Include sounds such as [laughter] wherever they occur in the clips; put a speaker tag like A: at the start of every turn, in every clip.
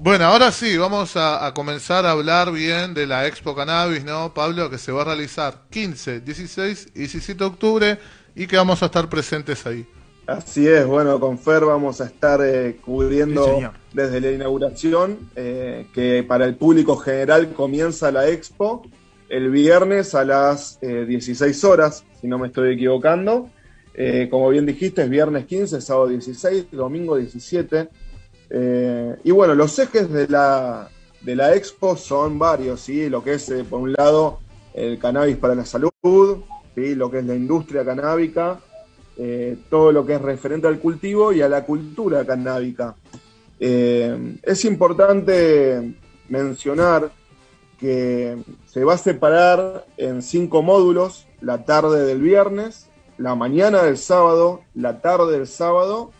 A: Bueno, ahora sí, vamos a, comenzar a hablar bien de la Expo Cannabis, ¿no, Pablo? Que se va a realizar 15, 16 y 17 de octubre y que vamos a estar presentes ahí.
B: Así es, bueno, con Fer vamos a estar eh, cubriendo desde la inauguración, eh, que para el público general comienza la Expo el viernes a las 16 eh, horas, si no me estoy equivocando. como bien dijiste, es viernes 15, sábado 16, domingo 17 eh, y bueno, los ejes de la, de la expo son varios, ¿sí? Lo que es, eh, por un lado, el cannabis para la salud, ¿sí? Lo que es la industria canábica, eh, todo lo que es referente al cultivo y a la cultura canábica. es importante mencionar que se va a separar en cinco módulos la tarde del viernes, la mañana del sábado, la tarde del sábado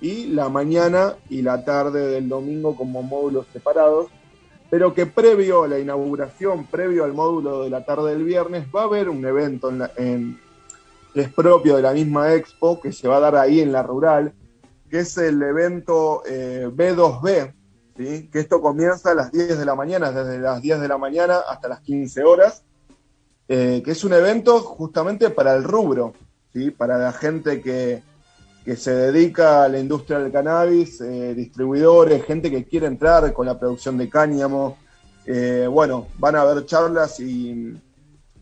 B: y la mañana y la tarde del domingo como módulos separados, pero que previo a la inauguración, previo al módulo de la tarde del viernes, va a haber un evento en que es propio de la misma expo, que se va a dar ahí en la rural, que es el evento eh, B2B, ¿sí? que esto comienza a las 10 de la mañana, desde las 10 de la mañana hasta las 15 horas, eh, que es un evento justamente para el rubro, ¿sí? para la gente que, que se dedica a la industria del cannabis, eh, distribuidores, gente que quiere entrar con la producción de cáñamo. Eh, bueno, van a haber charlas y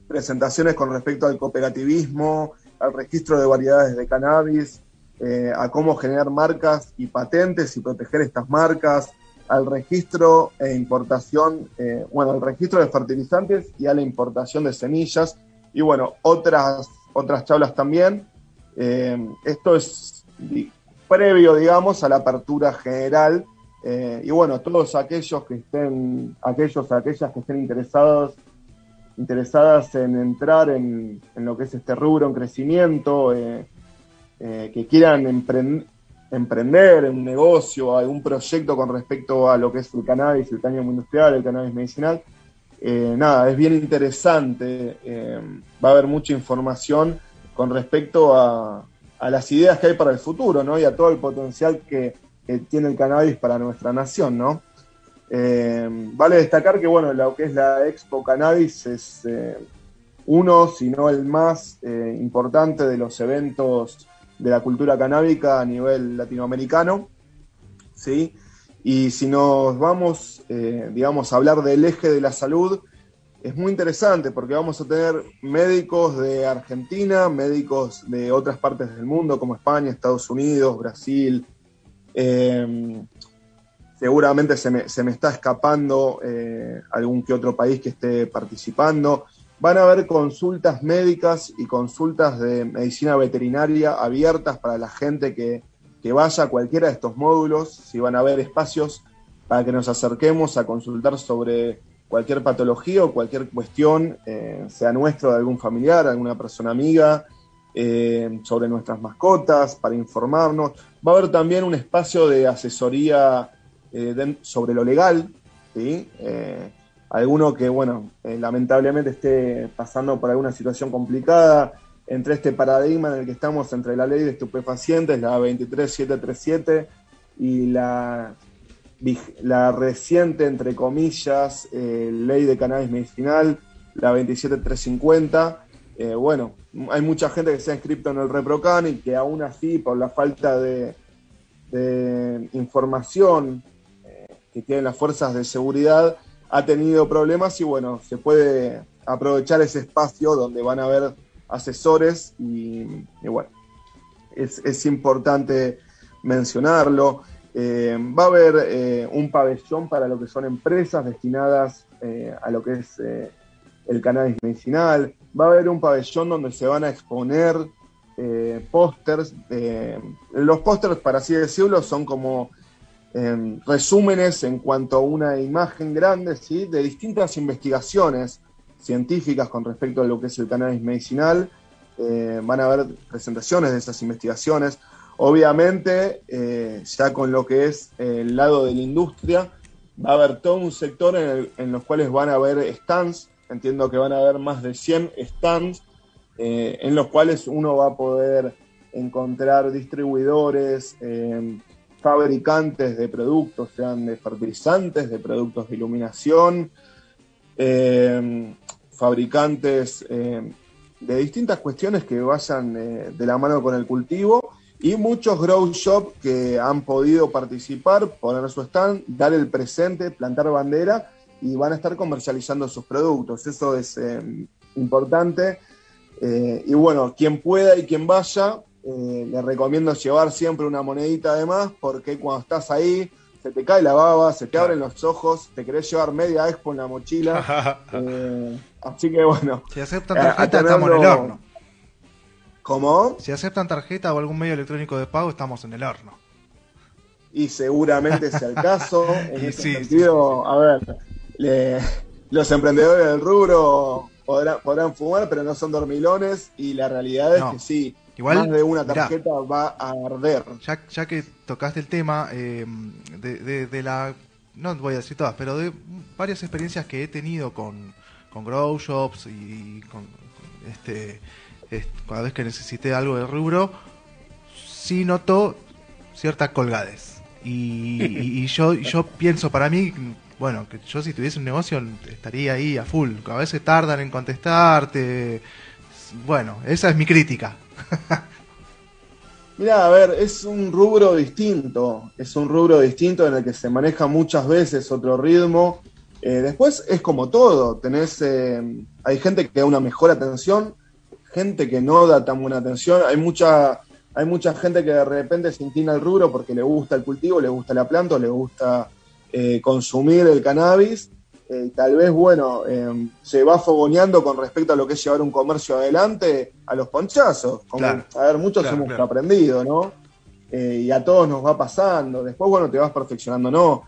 B: presentaciones con respecto al cooperativismo, al registro de variedades de cannabis, eh, a cómo generar marcas y patentes y proteger estas marcas, al registro e importación, bueno, al registro de fertilizantes y a la importación de semillas y bueno, otras, otras charlas también. Esto es previo, digamos, a la apertura general. Eh, y bueno, todos aquellos que estén, aquellos, aquellas que estén interesados, interesadas en entrar en, lo que es este rubro en crecimiento, eh, eh, que quieran emprender un negocio, algún proyecto con respecto a lo que es el cannabis, el cáñamo industrial, el cannabis medicinal, nada, es bien interesante. va a haber mucha información con respecto a, las ideas que hay para el futuro, ¿no? Y a todo el potencial que, tiene el cannabis para nuestra nación, ¿no? Eh, vale destacar que, bueno, lo que es la Expo Cannabis es eh, uno, si no el más eh, importante de los eventos de la cultura canábica a nivel latinoamericano, ¿sí? Y si nos vamos, digamos, a hablar del eje de la salud, es muy interesante porque vamos a tener médicos de Argentina, médicos de otras partes del mundo como España, Estados Unidos, Brasil. Em, seguramente se me, está escapando eh, algún que otro país que esté participando. Van a haber consultas médicas y consultas de medicina veterinaria abiertas para la gente que, que vaya a cualquiera de estos módulos. Si van a haber espacios para que nos acerquemos a consultar sobre cualquier patología o cualquier cuestión, eh, sea nuestro, de algún familiar, alguna persona amiga, eh, sobre nuestras mascotas, para informarnos. Va a haber también un espacio de asesoría eh, sobre lo legal, ¿sí? alguno que, bueno, lamentablemente esté pasando por alguna situación complicada, entre este paradigma en el que estamos entre la ley de estupefacientes, la 23737, y la la reciente, entre comillas, eh, ley de cannabis medicinal, la 27350. Eh, bueno, hay mucha gente que se ha inscrito en el ReproCan y que aún así, por la falta de, información eh, que tienen las fuerzas de seguridad, ha tenido problemas y bueno, se puede aprovechar ese espacio donde van a haber asesores y, bueno, es, es importante mencionarlo. Eh, va a haber eh, un pabellón para lo que son empresas destinadas eh, a lo que es el cannabis medicinal. Va a haber un pabellón donde se van a exponer pósters. los pósters, para así decirlo, son como resúmenes en cuanto a una imagen grande ¿sí? de distintas investigaciones científicas con respecto a lo que es el cannabis medicinal. van a haber presentaciones de esas investigaciones. Obviamente, eh, ya con lo que es el lado de la industria, va a haber todo un sector en, los cuales van a haber stands, entiendo que van a haber más de 100 stands, eh, en los cuales uno va a poder encontrar distribuidores, eh, fabricantes de productos, sean de fertilizantes, de productos de iluminación, fabricantes de distintas cuestiones que vayan de la mano con el cultivo y muchos grow shop que han podido participar, poner su stand, dar el presente, plantar bandera y van a estar comercializando sus productos. Eso es importante. y bueno, quien pueda y quien vaya, eh, le recomiendo llevar siempre una monedita además, porque cuando estás ahí, se te cae la baba, se te abren los ojos, te querés llevar media expo en la mochila. [laughs] Eh, así que bueno.
C: Si aceptan tarjeta, estamos en el horno.
B: ¿Cómo?
C: Si aceptan tarjeta o algún medio electrónico de pago, estamos en el horno.
B: Y seguramente sea el [laughs] caso. En ese sentido, a ver, los emprendedores del rubro podrán, podrán fumar, pero no son dormilones. Y la realidad es que sí Igual, más de una tarjeta va a arder.
C: Ya, ya que tocaste el tema eh, de, la, no voy a decir todas, pero de varias experiencias que he tenido con, con grow shops y con este, cada vez que necesité algo de rubro, sí noto cierta colgades. Y, y, yo, yo pienso para mí, bueno, que yo si tuviese un negocio estaría ahí a full. A veces tardan en contestarte. Bueno, esa es mi crítica. [laughs]
B: Mira, a ver, es un rubro distinto, es un rubro distinto en el que se maneja muchas veces otro ritmo. Eh, después es como todo, tenés, eh, hay gente que da una mejor atención, gente que no da tan buena atención, hay mucha, hay mucha gente que de repente se inclina al rubro porque le gusta el cultivo, le gusta la planta, le gusta eh, consumir el cannabis, eh, tal vez, bueno, eh, se va fogoneando con respecto a lo que es llevar un comercio adelante a los ponchazos. Como, a ver, muchos hemos aprendido, ¿no? Eh, y a todos nos va pasando. Después, bueno, te vas perfeccionando, ¿no?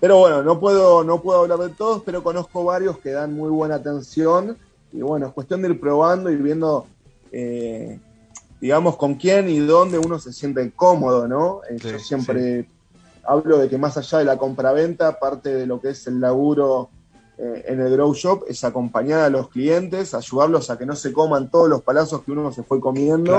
B: Pero bueno, no puedo, no puedo hablar de todos, pero conozco varios que dan muy buena atención. Y bueno, es cuestión de ir probando y viendo, digamos, con quién y dónde uno se siente cómodo, ¿no? yo siempre hablo de que más allá de la compraventa, parte de lo que es el laburo eh, en el Grow Shop es acompañar a los clientes, ayudarlos a que no se coman todos los palazos que uno se fue comiendo.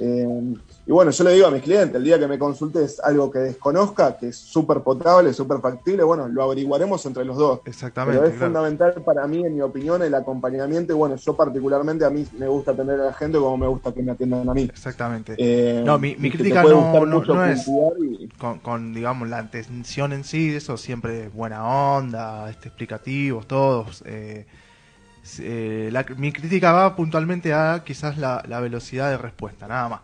B: Eh, y bueno, yo le digo a mis clientes, el día que me consultes algo que desconozca, que es súper potable, súper factible, bueno, lo averiguaremos entre los dos.
C: Exactamente.
B: Pero es fundamental para mí, en mi opinión, el acompañamiento. Y bueno, yo particularmente a mí me gusta atender a la gente como me gusta que me atiendan a mí.
C: Exactamente. Eh, no, mi, crítica no, no, es con, digamos, la atención en sí, eso siempre buena onda, este, explicativos, todos. Eh, eh, mi crítica va puntualmente a quizás la, la velocidad de respuesta, nada más.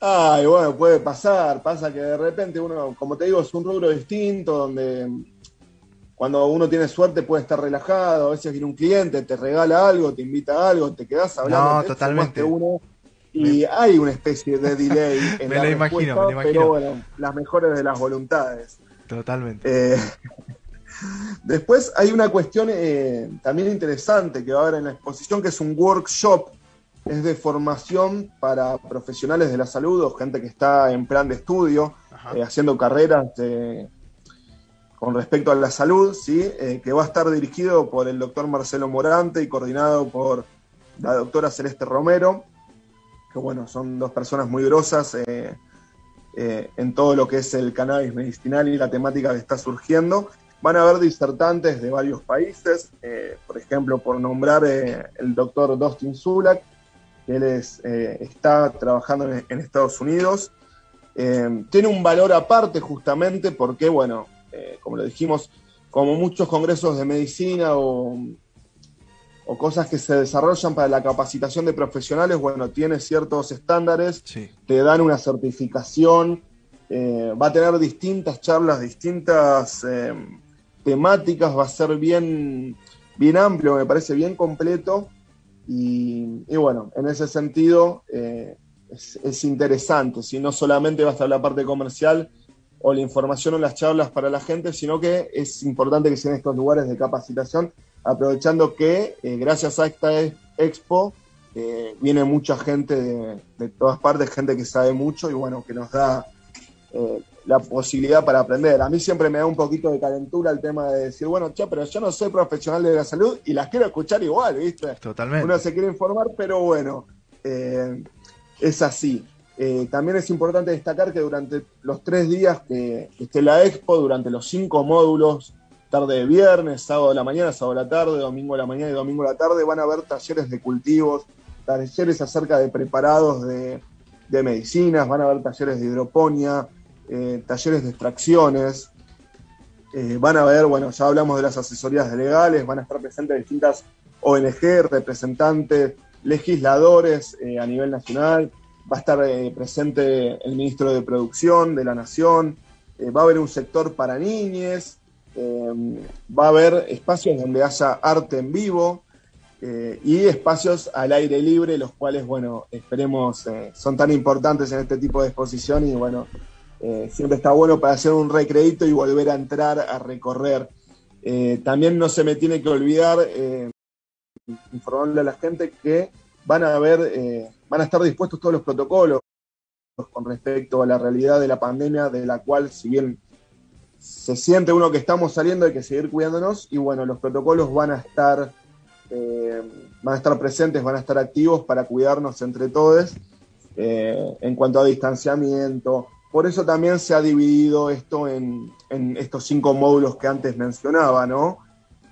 B: Ay, bueno, puede pasar, pasa que de repente uno, como te digo, es un rubro distinto, donde cuando uno tiene suerte puede estar relajado, a veces viene un cliente, te regala algo, te invita a algo, te quedas hablando.
C: No, totalmente.
B: Uno, y hay una especie de delay [laughs] en
C: me
B: la
C: lo imagino, me lo imagino.
B: Pero bueno, las mejores de las voluntades.
C: Totalmente.
B: Eh, [laughs] después hay una cuestión eh, también interesante que va a haber en la exposición, que es un workshop es de formación para profesionales de la salud o gente que está en plan de estudio, eh, haciendo carreras con respecto a la salud, ¿sí? Eh, que va a estar dirigido por el doctor Marcelo Morante y coordinado por la doctora Celeste Romero, que bueno, son dos personas muy grosas eh, en todo lo que es el cannabis medicinal y la temática que está surgiendo. Van a haber disertantes de varios países, por ejemplo, por nombrar el doctor Dustin Zulak, él eh, está trabajando en, Estados Unidos. Eh, tiene un valor aparte justamente porque, bueno, eh, como lo dijimos, como muchos congresos de medicina o, cosas que se desarrollan para la capacitación de profesionales, bueno, tiene ciertos estándares, te dan una certificación, va a tener distintas charlas, distintas temáticas, va a ser bien, bien amplio, me parece bien completo. Y, bueno, en ese sentido eh, es, interesante, si no solamente va a estar la parte comercial o la información o las charlas para la gente, sino que es importante que sean estos lugares de capacitación, aprovechando que eh, gracias a esta expo eh, viene mucha gente de, de, todas partes, gente que sabe mucho y bueno, que nos da la posibilidad para aprender. A mí siempre me da un poquito de calentura el tema de decir, bueno, che, pero yo no soy profesional de la salud y las quiero escuchar igual, ¿viste?
C: Totalmente.
B: Uno se quiere informar, pero bueno, eh, es así. Eh, también es importante destacar que durante los tres días que, esté la expo, durante los cinco módulos, tarde de viernes, sábado de la mañana, sábado de la tarde, domingo de la mañana y domingo de la tarde, van a haber talleres de cultivos, talleres acerca de preparados de, medicinas, van a haber talleres de hidroponía, eh, talleres de extracciones, eh, van a haber, bueno, ya hablamos de las asesorías legales, van a estar presentes distintas ONG, representantes, legisladores a nivel nacional, va a estar eh, presente el ministro de Producción de la Nación, eh, va a haber un sector para niñes, eh, va a haber espacios donde haya arte en vivo y espacios al aire libre, los cuales, bueno, esperemos, son tan importantes en este tipo de exposición y, bueno, siempre está bueno para hacer un recreito y volver a entrar a recorrer. también no se me tiene que olvidar informarle a la gente que van a haber van a estar dispuestos todos los protocolos con respecto a la realidad de la pandemia, de la cual, si bien se siente uno que estamos saliendo, hay que seguir cuidándonos y bueno, los protocolos van a estar, eh, van a estar presentes, van a estar activos para cuidarnos entre todos eh, en cuanto a distanciamiento. Por eso también se ha dividido esto en, estos cinco módulos que antes mencionaba, ¿no?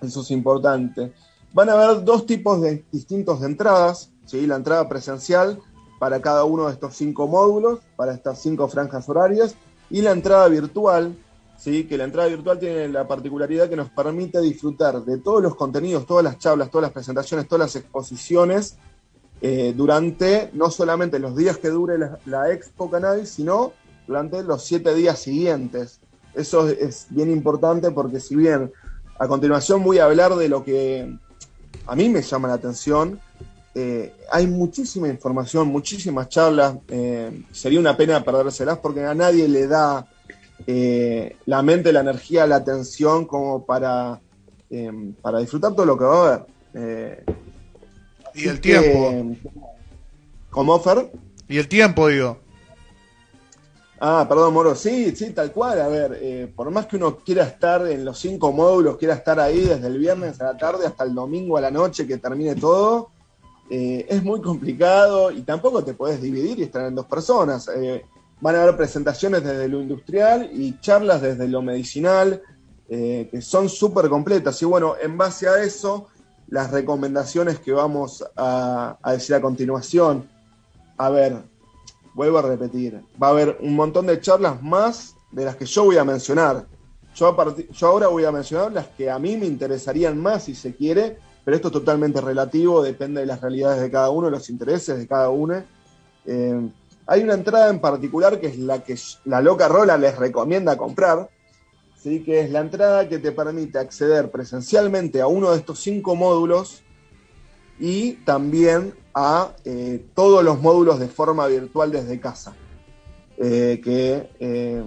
B: Eso es importante. Van a haber dos tipos de, distintos de entradas. La entrada presencial para cada uno de estos cinco módulos, para estas cinco franjas horarias, y la entrada virtual, ¿sí? que la entrada virtual tiene la particularidad que nos permite disfrutar de todos los contenidos, todas las charlas, todas las presentaciones, todas las exposiciones, eh, durante no solamente los días que dure la, Expo Cannabis, sino durante los siete días siguientes. Eso es bien importante porque si bien a continuación voy a hablar de lo que a mí me llama la atención, eh, hay muchísima información, muchísimas charlas. Eh, sería una pena perdérselas porque a nadie le da eh, la mente, la energía, la atención como para, para disfrutar todo lo que va a haber.
A: y el tiempo.
B: ¿Cómo, Fer?
A: Y el tiempo, digo.
B: Ah, perdón, Moro. Sí, sí, tal cual. A ver, por más que uno quiera estar en los cinco módulos, quiera estar ahí desde el viernes a la tarde hasta el domingo a la noche que termine todo, eh, es muy complicado y tampoco te puedes dividir y estar en dos personas. Eh, van a haber presentaciones desde lo industrial y charlas desde lo medicinal, eh, que son súper completas. Y bueno, en base a eso, las recomendaciones que vamos a, decir a continuación. A ver, vuelvo a repetir, va a haber un montón de charlas más de las que yo voy a mencionar. Yo, ahora voy a mencionar las que a mí me interesarían más, si se quiere, pero esto es totalmente relativo, depende de las realidades de cada uno, los intereses de cada uno. Eh, hay una entrada en particular que es la que la loca Rola les recomienda comprar, ¿sí? que es la entrada que te permite acceder presencialmente a uno de estos cinco módulos y también a eh, todos los módulos de forma virtual desde casa. Eh, que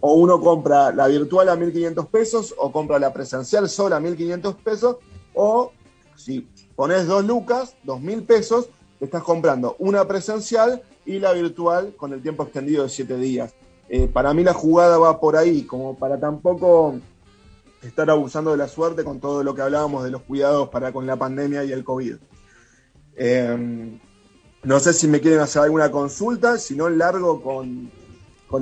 B: o uno compra la virtual a 1.500 pesos o compra la presencial sola a 1.500 pesos o si pones dos lucas, dos mil pesos, estás comprando una presencial y la virtual con el tiempo extendido de siete días. Eh, para mí la jugada va por ahí, como para tampoco estar abusando de la suerte con todo lo que hablábamos de los cuidados para con la pandemia y el COVID. Em, no sé si me quieren hacer alguna consulta, si no largo con,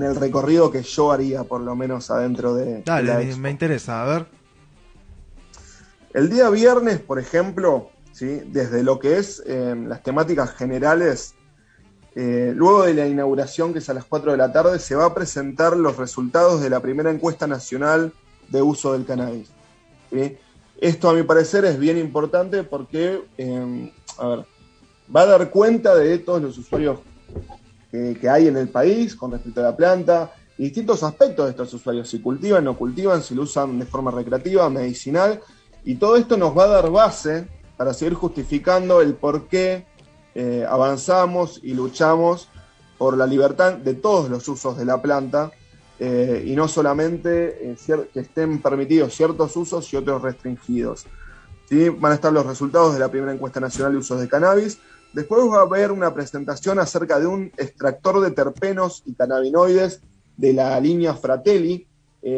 B: el recorrido que yo haría, por lo menos adentro de...
C: Dale, me interesa, a ver.
B: El día viernes, por ejemplo, ¿sí? desde lo que es em, las temáticas generales, eh, luego de la inauguración, que es a las 4 de la tarde, se va a presentar los resultados de la primera encuesta nacional de uso del cannabis. Esto, a mi parecer, es bien importante porque em, va a dar cuenta de todos los usuarios que hay en el país con respecto a la planta, y distintos aspectos de estos usuarios, si cultivan, no cultivan, si lo usan de forma recreativa, medicinal, y todo esto nos va a dar base para seguir justificando el por qué eh, avanzamos y luchamos por la libertad de todos los usos de la planta eh, y no solamente eh, que estén permitidos ciertos usos y otros restringidos. ¿Sí? Van a estar los resultados de la primera encuesta nacional de usos de cannabis. Después va a haber una presentación acerca de un extractor de terpenos y cannabinoides de la línea Fratelli.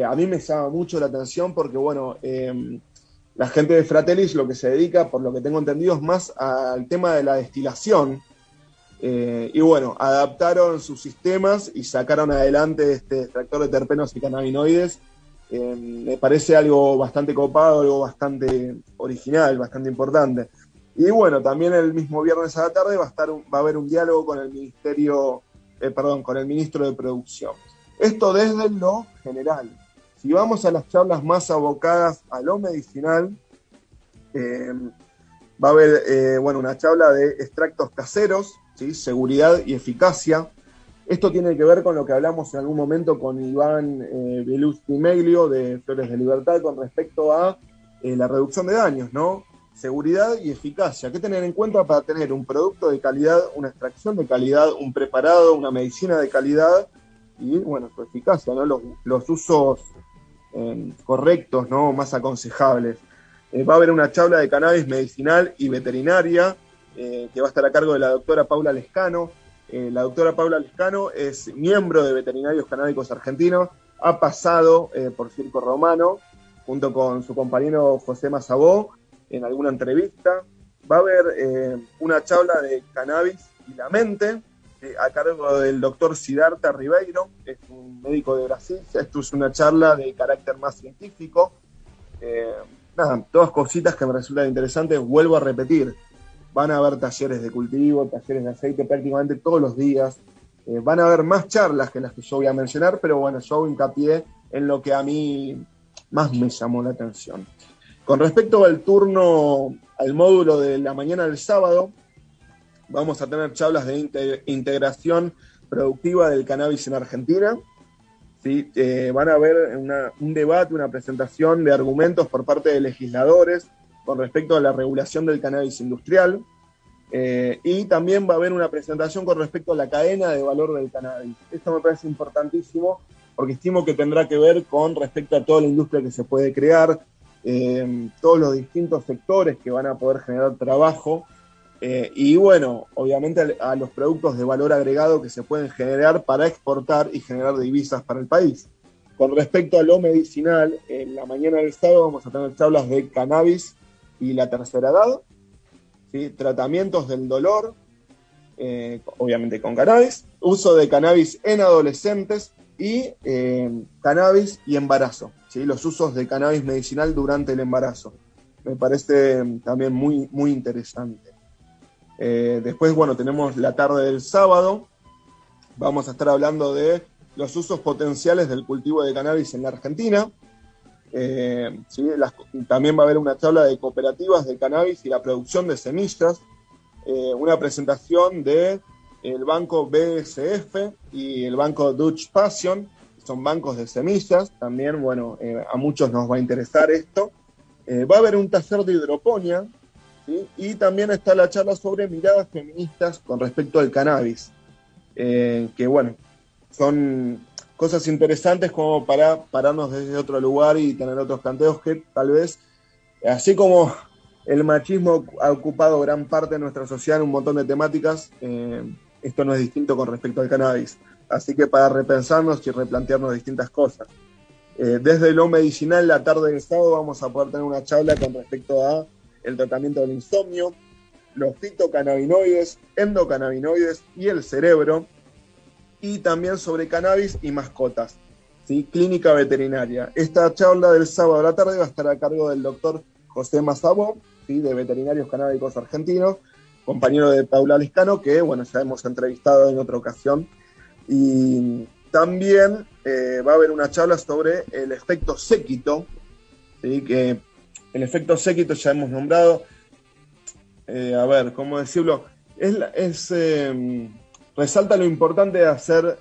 B: a mí me llama mucho la atención porque, bueno, la gente de Fratellis lo que se dedica, por lo que tengo entendido, es más al tema de la destilación. Eh, y bueno, adaptaron sus sistemas y sacaron adelante este extractor de terpenos y cannabinoides. Eh, me parece algo bastante copado, algo bastante original, bastante importante. Y bueno, también el mismo viernes a la tarde va a, estar va a haber un diálogo con el ministerio, eh, perdón, con el ministro de Producción. Esto desde lo general. Si vamos a las charlas más abocadas a lo medicinal, va a haber bueno, una charla de extractos caseros, seguridad y eficacia. Esto tiene que ver con lo que hablamos en algún momento con Iván eh, Meglio de Flores de Libertad con respecto a eh, la reducción de daños, ¿no? Seguridad y eficacia. ¿Qué tener en cuenta para tener un producto de calidad, una extracción de calidad, un preparado, una medicina de calidad y, bueno, su eficacia, ¿no? Los, usos eh, correctos, ¿no? Más aconsejables. Eh, va a haber una charla de cannabis medicinal y veterinaria que va a estar a cargo de la doctora Paula Lescano. Eh, la doctora Paula Lescano es miembro de Veterinarios Canábicos Argentinos, ha pasado eh, por Circo Romano junto con su compañero José Mazabó en alguna entrevista. Va a haber una charla de cannabis y la mente a cargo del doctor Siddhartha Ribeiro, es un médico de Brasil. Esto es una charla de carácter más científico. nada, todas cositas que me resultan interesantes. Vuelvo a repetir, van a haber talleres de cultivo, talleres de aceite prácticamente todos los días. Eh, van a haber más charlas que las que yo voy a mencionar, pero bueno, yo hago hincapié en lo que a mí más me llamó la atención. Con respecto al turno, al módulo de la mañana del sábado, vamos a tener charlas de integración productiva del cannabis en Argentina. ¿sí? Eh, van a haber un debate, una presentación de argumentos por parte de legisladores con respecto a la regulación del cannabis industrial. Eh, y también va a haber una presentación con respecto a la cadena de valor del cannabis. Esto me parece importantísimo porque estimo que tendrá que ver con respecto a toda la industria que se puede crear, eh, todos los distintos sectores que van a poder generar trabajo eh, y bueno, obviamente a los productos de valor agregado que se pueden generar para exportar y generar divisas para el país. Con respecto a lo medicinal, en la mañana del sábado vamos a tener charlas de cannabis y la tercera edad, ¿sí? tratamientos del dolor, eh, obviamente con cannabis, uso de cannabis en adolescentes y eh, cannabis y embarazo, ¿sí? los usos de cannabis medicinal durante el embarazo. Me parece también muy, muy interesante. Eh, después, bueno, tenemos la tarde del sábado. Vamos a estar hablando de los usos potenciales del cultivo de cannabis en la Argentina. Eh, también va a haber una charla de cooperativas de cannabis y la producción de semillas, eh, una presentación de banco BSF y el banco Dutch Passion, son bancos de semillas, también, bueno, eh, a muchos nos va a interesar esto. va a haber un taller de hidroponía y también está la charla sobre miradas feministas con respecto al cannabis, que bueno, son cosas interesantes como para pararnos desde otro lugar y tener otros planteos que tal vez, así como el machismo ha ocupado gran parte de nuestra sociedad en un montón de temáticas, eh, esto no es distinto con respecto al cannabis. Así que para repensarnos y replantearnos distintas cosas. Eh, desde lo medicinal, la tarde del sábado vamos a poder tener una charla con respecto a el tratamiento del insomnio, los fitocannabinoides, endocannabinoides y el cerebro, y también sobre cannabis y mascotas, ¿sí? clínica veterinaria. Esta charla del sábado a la tarde va a estar a cargo del doctor José Mazabo, ¿sí? de Veterinarios Canábicos Argentinos, compañero de Paula Liscano, que bueno, ya hemos entrevistado en otra ocasión. Y también eh, va a haber una charla sobre el efecto séquito, que el efecto séquito ya hemos nombrado. Eh, a ver, ¿cómo decirlo? Es, eh, resalta lo importante de hacer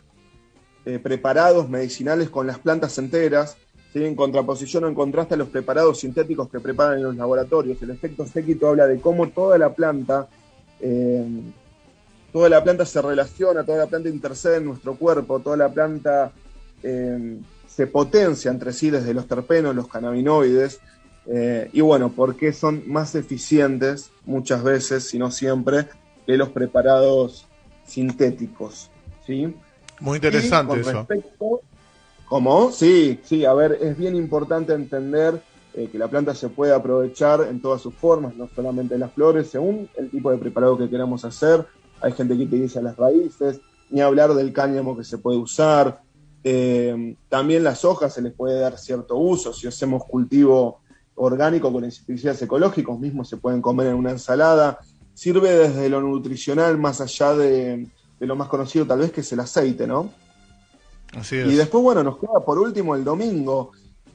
B: eh, preparados medicinales con las plantas enteras, en contraposición o en contraste a los preparados sintéticos que preparan en los laboratorios. El efecto séquito habla de cómo toda la planta, eh, toda la planta se relaciona, toda la planta intercede en nuestro cuerpo, toda la planta eh, se potencia entre sí desde los terpenos, los cannabinoides, y bueno, porque son más eficientes muchas veces, si no siempre, que los preparados sintéticos. ¿sí?
A: Muy interesante eso.
B: ¿Cómo? Sí, sí, a ver, es bien importante entender eh, que la planta se puede aprovechar en todas sus formas, no solamente las flores, según el tipo de preparado que queramos hacer. hay gente que utiliza las raíces, ni hablar del cáñamo que se puede usar. Eh, también las hojas se les puede dar cierto uso. Si hacemos cultivo orgánico con insecticidas ecológicos, mismos se pueden comer en una ensalada. Sirve desde lo nutricional más allá de, lo más conocido tal vez que es el aceite, ¿no?
A: Así es.
B: Y después, bueno, nos queda por último el domingo,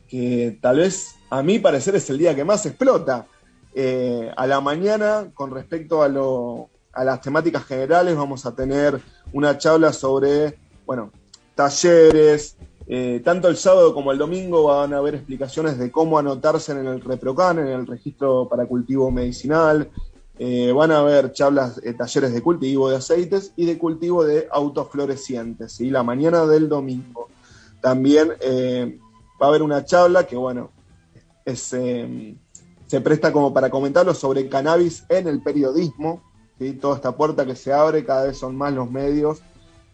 B: que tal vez a mi parecer es el día que más explota. Eh, a la mañana, con respecto a, lo, a las temáticas generales, vamos a tener una charla sobre, bueno, talleres. Eh, tanto el sábado como el domingo van a haber explicaciones de cómo anotarse en el ReproCan, en el registro para cultivo medicinal. Eh, van a haber charlas, talleres de cultivo de aceites y de cultivo de autoflorecientes, ¿sí? la mañana del domingo. También va a haber una charla que, bueno, es, se presta como para comentarlo sobre cannabis en el periodismo, ¿sí? toda esta puerta que se abre, cada vez son más los medios,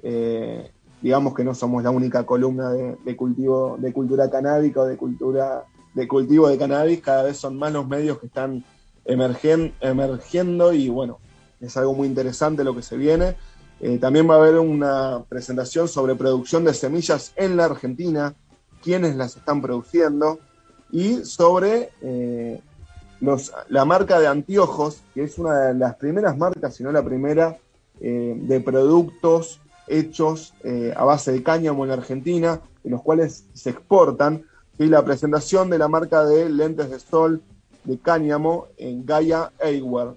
B: eh, digamos que no somos la única columna de, cultivo, de cultura canábica o de cultura de cultivo de cannabis, cada vez son más los medios que están emergiendo y bueno, es algo muy interesante lo que se viene. Eh, también va a haber una presentación sobre producción de semillas en la Argentina, quiénes las están produciendo y sobre eh, la marca de anteojos, que es una de las primeras marcas, si no la primera, eh, de productos hechos a base de cáñamo en Argentina, de los cuales se exportan, y la presentación de la marca de lentes de sol de cáñamo en Gaia Eyewear,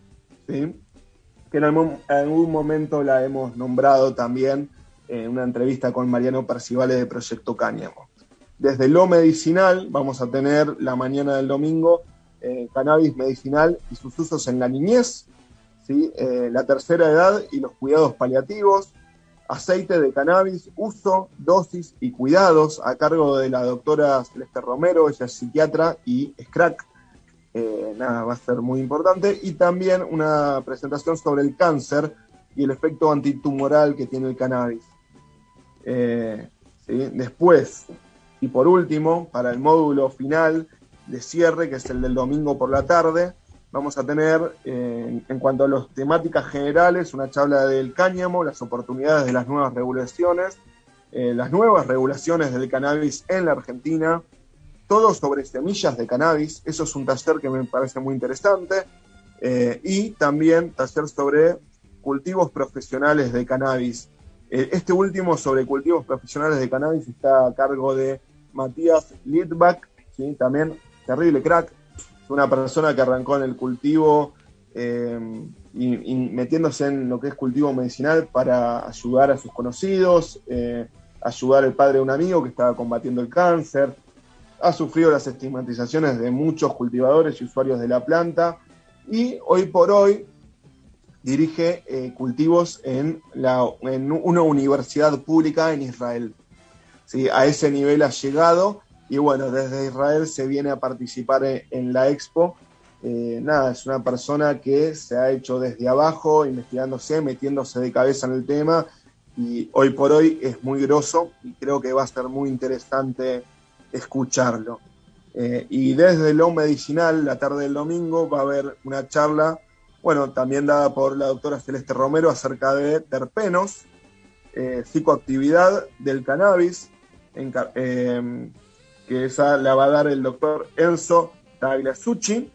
B: que en algún, momento la hemos nombrado también en una entrevista con Mariano Percivale de Proyecto Cáñamo. Desde lo medicinal vamos a tener la mañana del domingo eh, cannabis medicinal y sus usos en la niñez, ¿sí? Eh, la tercera edad y los cuidados paliativos, aceite de cannabis, uso, dosis y cuidados a cargo de la doctora Celeste Romero, ella es psiquiatra y es crack. Eh, nada, va a ser muy importante. Y también una presentación sobre el cáncer y el efecto antitumoral que tiene el cannabis. Después, y por último, para el módulo final, de cierre, que es el del domingo por la tarde. Vamos a tener, eh, en cuanto a las temáticas generales, una charla del cáñamo, las oportunidades de las nuevas regulaciones, eh, las nuevas regulaciones del cannabis en la Argentina, todo sobre semillas de cannabis, eso es un taller que me parece muy interesante, eh, y también taller sobre cultivos profesionales de cannabis. este último sobre cultivos profesionales de cannabis está a cargo de Matías Lidbach, ¿sí? también terrible crack. Una persona que arrancó en el cultivo eh, y, metiéndose en lo que es cultivo medicinal para ayudar a sus conocidos, eh, ayudar al padre de un amigo que estaba combatiendo el cáncer. Ha sufrido las estigmatizaciones de muchos cultivadores y usuarios de la planta y hoy por hoy dirige eh, cultivos en, una universidad pública en Israel. ¿Sí? A ese nivel ha llegado y bueno, desde Israel se viene a participar en la expo. Eh, nada, es una persona que se ha hecho desde abajo, investigándose, metiéndose de cabeza en el tema y hoy por hoy es muy grosso y creo que va a ser muy interesante escucharlo. Eh, y desde lo medicinal, la tarde del domingo, va a haber una charla, bueno, también dada por la doctora Celeste Romero acerca de terpenos, eh, psicoactividad del cannabis, en, que esa la va a dar el doctor Enzo Tagliasucci,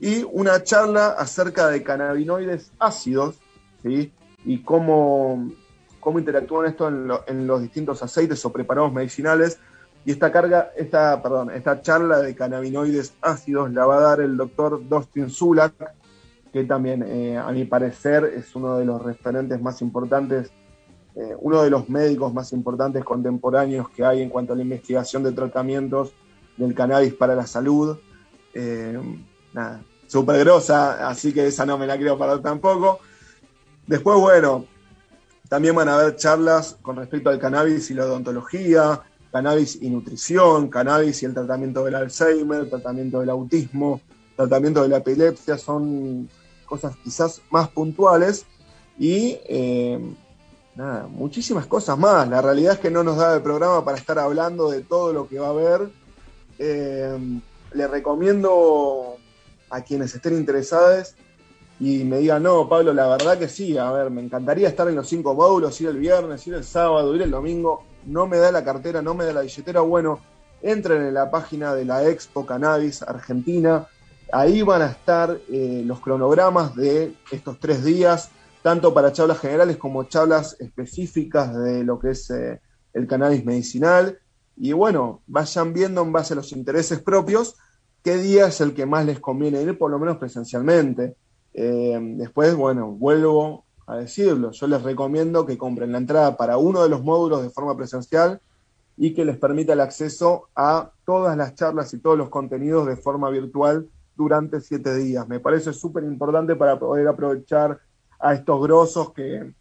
B: y una charla acerca de cannabinoides ácidos, ¿sí? y cómo, cómo interactúan esto en, los distintos aceites o preparados medicinales. Y esta carga, esta, perdón, esta charla de cannabinoides ácidos la va a dar el doctor Dustin Zulak, que también, eh, a mi parecer, es uno de los referentes más importantes eh, uno de los médicos más importantes contemporáneos que hay en cuanto a la investigación de tratamientos del cannabis para la salud. Eh, nada, súper grosa, así que esa no me la quiero parar tampoco. Después, bueno, también van a haber charlas con respecto al cannabis y la odontología, cannabis y nutrición, cannabis y el tratamiento del Alzheimer, tratamiento del autismo, tratamiento de la epilepsia, son cosas quizás más puntuales y eh, nada, muchísimas cosas más. La realidad es que no nos da el programa para estar hablando de todo lo que va a haber. Eh, le recomiendo a quienes estén interesados y me digan, no, Pablo, la verdad que sí, a ver, me encantaría estar en los cinco módulos, ir el viernes, ir el sábado, ir el domingo, no me da la cartera, no me da la billetera, bueno, entren en la página de la Expo Cannabis Argentina, ahí van a estar eh, los cronogramas de estos tres días, tanto para charlas generales como charlas específicas de lo que es eh, el cannabis medicinal, y bueno, vayan viendo en base a los intereses propios qué día es el que más les conviene ir, por lo menos presencialmente. Eh, después, bueno, vuelvo a decirlo, yo les recomiendo que compren la entrada para uno de los módulos de forma presencial y que les permita el acceso a todas las charlas y todos los contenidos de forma virtual durante siete días. Me parece súper importante para poder aprovechar a estos grosos que,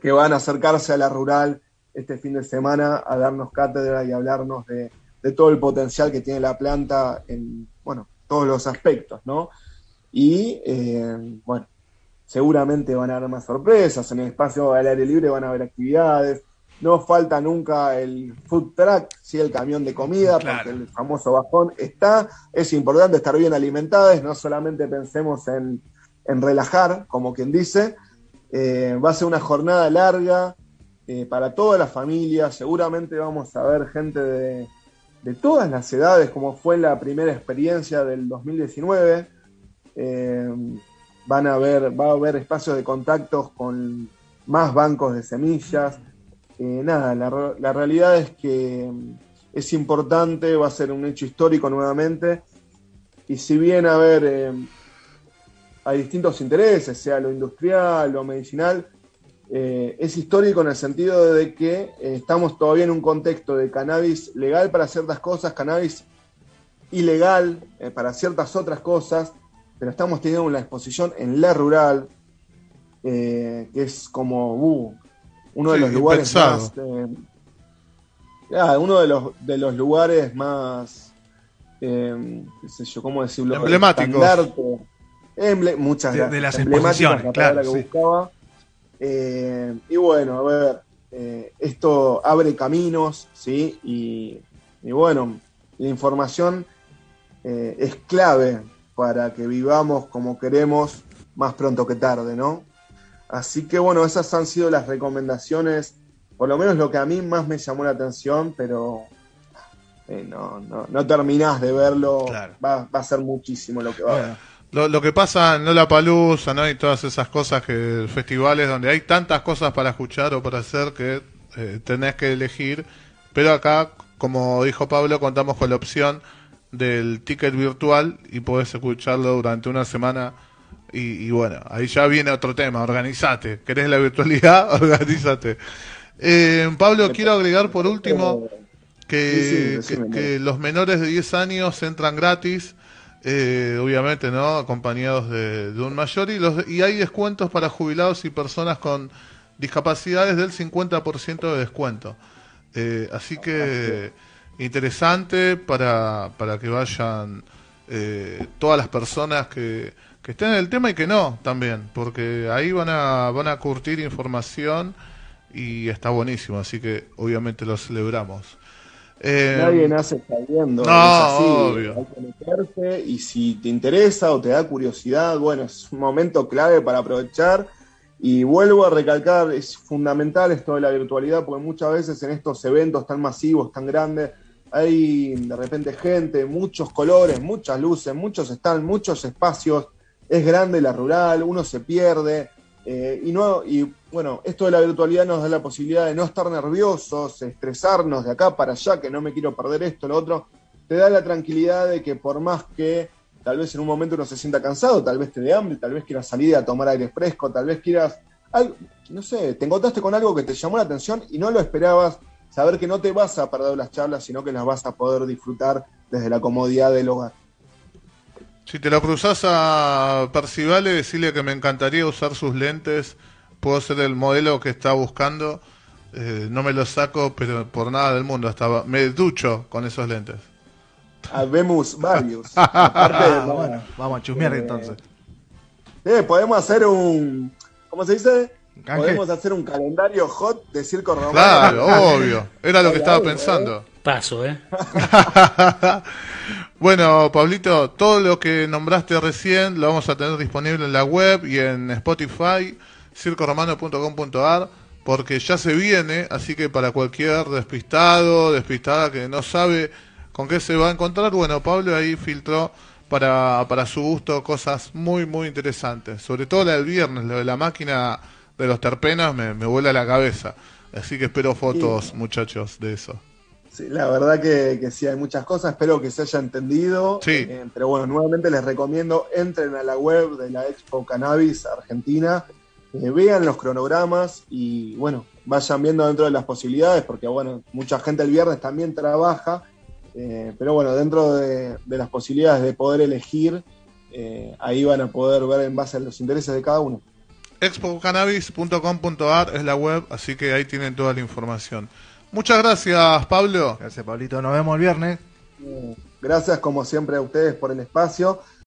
B: que van a acercarse a la rural este fin de semana a darnos cátedra y hablarnos de, todo el potencial que tiene la planta en, bueno, todos los aspectos, ¿no? Y, eh, bueno, seguramente van a haber más sorpresas, en el espacio al aire libre van a haber actividades, no falta nunca el food truck, sí, el camión de comida, porque el famoso bajón está, es importante estar bien alimentados, no solamente pensemos en, relajar, como quien dice, eh, va a ser una jornada larga, eh, para toda la familia. Seguramente vamos a ver gente de, todas las edades, como fue la primera experiencia del 2019. Eh, van a ver, va a haber espacios de contactos con más bancos de semillas. Eh, nada, la, la, realidad es que es importante, va a ser un hecho histórico nuevamente. Y si bien, a ver, hay distintos intereses, sea lo industrial, lo medicinal, eh, es histórico en el sentido de que eh, estamos todavía en un contexto de cannabis legal para ciertas cosas, cannabis ilegal eh, para ciertas otras cosas, pero estamos teniendo una exposición en la rural, que es como uh, uno de los lugares más... uno de los, de los lugares más... qué sé yo, ¿cómo decirlo?
A: Emblemáticos.
B: muchas
C: de, de las exposiciones, claro.
B: Que buscaba eh, y bueno, a ver, eh, esto abre caminos, ¿sí? Y, bueno, la información eh, es clave para que vivamos como queremos más pronto que tarde, ¿no? Así que bueno, esas han sido las recomendaciones, por lo menos lo que a mí más me llamó la atención, pero no, no, no terminás de verlo, va, a ser muchísimo lo que va a haber
A: lo, que pasa en La Palusa, ¿no? Y todas esas cosas que festivales donde hay tantas cosas para escuchar o para hacer que eh, tenés que elegir. Pero acá, como dijo Pablo, contamos con la opción del ticket virtual y podés escucharlo durante una semana. Y, bueno, ahí ya viene otro tema, organizate. ¿Querés la virtualidad? [laughs] Organízate. Eh, Pablo, quiero agregar por último que, que los menores de 10 años entran gratis eh, obviamente, ¿no? Acompañados de, un mayor y, los, y hay descuentos para jubilados y personas con discapacidades del 50% de descuento. Eh, así que interesante para, para que vayan eh, todas las personas que, que estén en el tema y que no también, porque ahí van a, van a curtir información y está buenísimo, así que obviamente lo celebramos.
B: Eh, Nadie nace sabiendo.
A: No, obvio.
B: Hay que meterse y si te interesa o te da curiosidad, bueno, es un momento clave para aprovechar. Y vuelvo a recalcar, es fundamental esto de la virtualidad, porque muchas veces en estos eventos tan masivos, tan grandes, hay de repente gente, muchos colores, muchas luces, muchos están, muchos espacios, es grande la rural, uno se pierde, eh, y, no, y bueno, esto de la virtualidad nos da la posibilidad de no estar nerviosos, estresarnos de acá para allá, que no me quiero perder esto, lo otro. Te da la tranquilidad de que por más que tal vez en un momento uno se sienta cansado, tal vez te dé hambre, tal vez quieras salir a tomar aire fresco, tal vez quieras, no sé, te encontraste con algo que te llamó la atención y no lo esperabas, saber que no te vas a perder las charlas, sino que las vas a poder disfrutar desde la comodidad del hogar.
A: Si te lo cruzas a Percivale, decirle que me encantaría usar sus lentes. Puedo ser el modelo que está buscando. Eh, no me lo saco, pero por nada del mundo. Hasta me ducho con esos lentes.
B: Habemos varios. [laughs]
C: Ah, vamos a chusmear entonces.
B: Eh, podemos hacer un. ¿Cómo se dice? Podemos hacer un calendario hot de circo romano.
A: Claro, [laughs] obvio. Era lo que estaba pensando.
D: Paso, ¿eh? [laughs]
A: Bueno, Pablito, todo lo que nombraste recién lo vamos a tener disponible en la web y en Spotify, circoromano.com.ar, porque ya se viene, así que para cualquier despistado, despistada que no sabe con qué se va a encontrar, bueno, Pablo ahí filtró para, para su gusto cosas muy, muy interesantes. Sobre todo la del viernes, lo de la máquina de los terpenos me, me vuela la cabeza. Así que espero fotos, muchachos, de eso.
B: Sí, la verdad que, sí, hay muchas cosas, espero que se haya entendido.
A: Sí. Eh,
B: pero bueno, nuevamente les recomiendo, entren a la web de la Expo Cannabis Argentina, eh, vean los cronogramas y bueno, vayan viendo dentro de las posibilidades, porque bueno, mucha gente el viernes también trabaja, eh, pero bueno, dentro de, las posibilidades de poder elegir, ahí van a poder ver en base a los intereses de cada uno.
A: expocannabis.com.ar es la web, así que ahí tienen toda la información. Muchas gracias, Pablo.
C: Gracias, Pablito. Nos vemos el viernes.
B: Gracias, como siempre, a ustedes por el espacio.